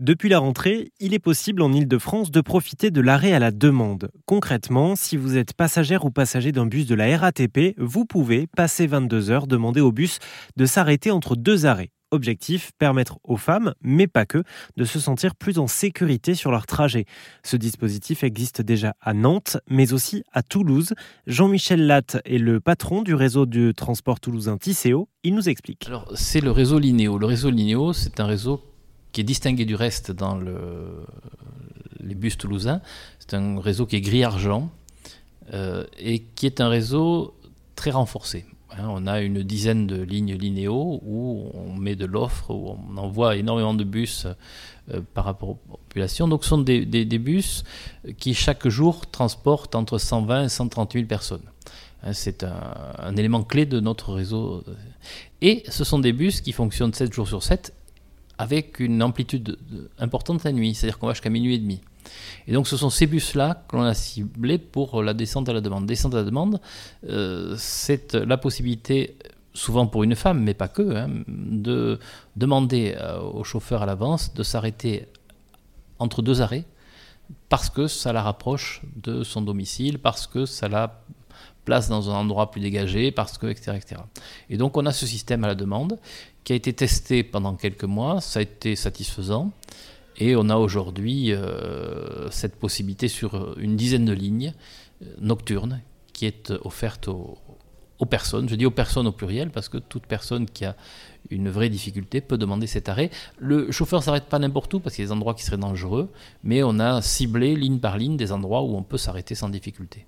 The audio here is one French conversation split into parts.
Depuis la rentrée, il est possible en Ile-de-France de profiter de l'arrêt à la demande. Concrètement, si vous êtes passagère ou passager d'un bus de la RATP, vous pouvez, passer 22 heures, demander au bus de s'arrêter entre deux arrêts. Objectif, permettre aux femmes, mais pas que, de se sentir plus en sécurité sur leur trajet. Ce dispositif existe déjà à Nantes, mais aussi à Toulouse. Jean-Michel Latte est le patron du réseau de transport toulousain Tisséo. Il nous explique. Alors, c'est le réseau Linéo. Le réseau Linéo, c'est un réseau qui est distingué du reste dans les bus toulousains. C'est un réseau qui est gris-argent euh, et qui est un réseau très renforcé. Hein, on a une dizaine de lignes linéaux où on met de l'offre, où on envoie énormément de bus euh, par rapport aux populations. Donc ce sont des, bus qui chaque jour transportent entre 120 et 130 000 personnes. Hein, c'est un, un, élément clé de notre réseau. Et ce sont des bus qui fonctionnent 7 jours sur 7 avec une amplitude importante la nuit, c'est-à-dire qu'on va jusqu'à minuit et demi. Et donc ce sont ces bus-là que l'on a ciblés pour la descente à la demande. Descente à la demande, euh, c'est la possibilité, souvent pour une femme, mais pas que, hein, de demander euh, au chauffeur à l'avance de s'arrêter entre deux arrêts parce que ça la rapproche de son domicile, parce que ça la place dans un endroit plus dégagé, parce que, etc., etc. Et donc on a ce système à la demande qui a été testé pendant quelques mois, ça a été satisfaisant, et on a aujourd'hui euh, cette possibilité sur une dizaine de lignes euh, nocturnes qui est offerte aux, aux, personnes. Je dis aux personnes au pluriel parce que toute personne qui a une vraie difficulté peut demander cet arrêt. Le chauffeur s'arrête pas n'importe où parce qu'il y a des endroits qui seraient dangereux, mais on a ciblé ligne par ligne des endroits où on peut s'arrêter sans difficulté.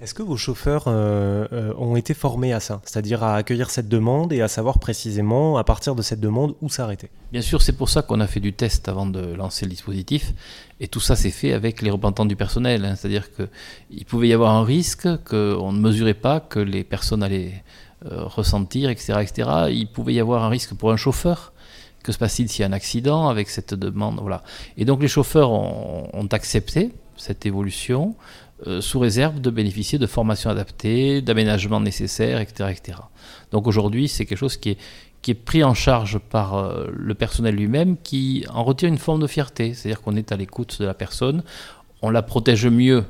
Est-ce que vos chauffeurs euh, euh, ont été formés à ça, c'est-à-dire à accueillir cette demande et à savoir précisément à partir de cette demande où s'arrêter? Bien sûr, c'est pour ça qu'on a fait du test avant de lancer le dispositif, et tout ça s'est fait avec les représentants du personnel, hein. c'est-à-dire qu'il pouvait y avoir un risque qu'on ne mesurait pas, que les personnes allaient euh, ressentir, etc., etc. Il pouvait y avoir un risque pour un chauffeur. Que se passe-t-il s'il y a un accident avec cette demande? Voilà. Et donc les chauffeurs ont accepté cette évolution. Euh, sous réserve de bénéficier de formations adaptées, d'aménagements nécessaires, etc., etc. Donc aujourd'hui, c'est quelque chose qui est, qui est pris en charge par euh, le personnel lui-même, qui en retire une forme de fierté, c'est-à-dire qu'on est à l'écoute de la personne, on la protège mieux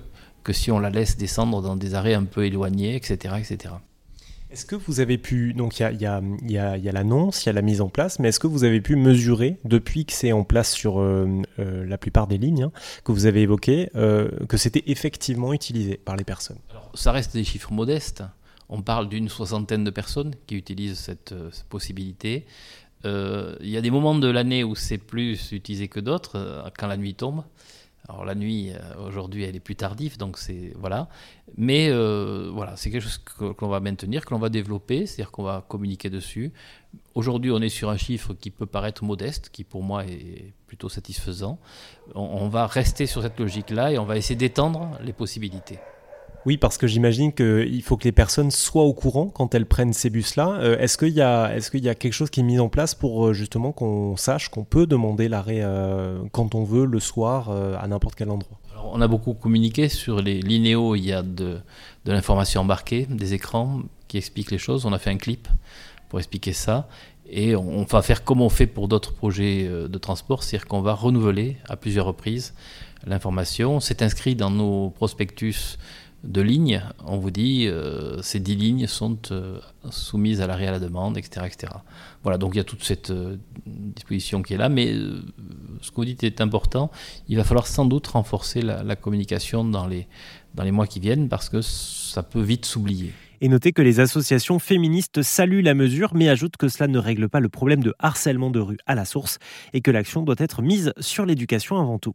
que si on la laisse descendre dans des arrêts un peu éloignés, etc., etc. Est-ce que vous avez pu, donc il y a, y, a, y a, l'annonce, il y a la mise en place, mais est-ce que vous avez pu mesurer, depuis que c'est en place sur euh, euh, la plupart des lignes hein, que vous avez évoquées, euh, que c'était effectivement utilisé par les personnes? Alors, Ça reste des chiffres modestes. On parle d'une soixantaine de personnes qui utilisent cette, cette possibilité. Il y a des moments de l'année où c'est plus utilisé que d'autres, quand la nuit tombe. Alors la nuit, euh, aujourd'hui, elle est plus tardive, donc c'est voilà. Mais euh, voilà, c'est quelque chose que, l'on va maintenir, que l'on va développer, c'est-à-dire qu'on va communiquer dessus. Aujourd'hui, on est sur un chiffre qui peut paraître modeste, qui pour moi est plutôt satisfaisant. on va rester sur cette logique-là et on va essayer d'étendre les possibilités. Oui, parce que j'imagine qu'il faut que les personnes soient au courant quand elles prennent ces bus-là. Euh, est-ce qu'il y, a, est qu'il y a quelque chose qui est mis en place pour euh, justement qu'on sache qu'on peut demander l'arrêt euh, quand on veut le soir à n'importe quel endroit? On a beaucoup communiqué sur les linéos, il y a de, de l'information embarquée, des écrans qui expliquent les choses. On a fait un clip pour expliquer ça. Et on, va faire comme on fait pour d'autres projets de transport, c'est-à-dire qu'on va renouveler à plusieurs reprises l'information. C'est inscrit dans nos prospectus de lignes, on vous dit euh, ces dix lignes sont euh, soumises à l'arrêt à la demande, etc., etc. Voilà, donc il y a toute cette euh, disposition qui est là, mais ce que vous dites est important. Il va falloir sans doute renforcer la, communication dans les, dans les mois qui viennent parce que ça peut vite s'oublier. Et notez que les associations féministes saluent la mesure, mais ajoutent que cela ne règle pas le problème de harcèlement de rue à la source et que l'action doit être mise sur l'éducation avant tout.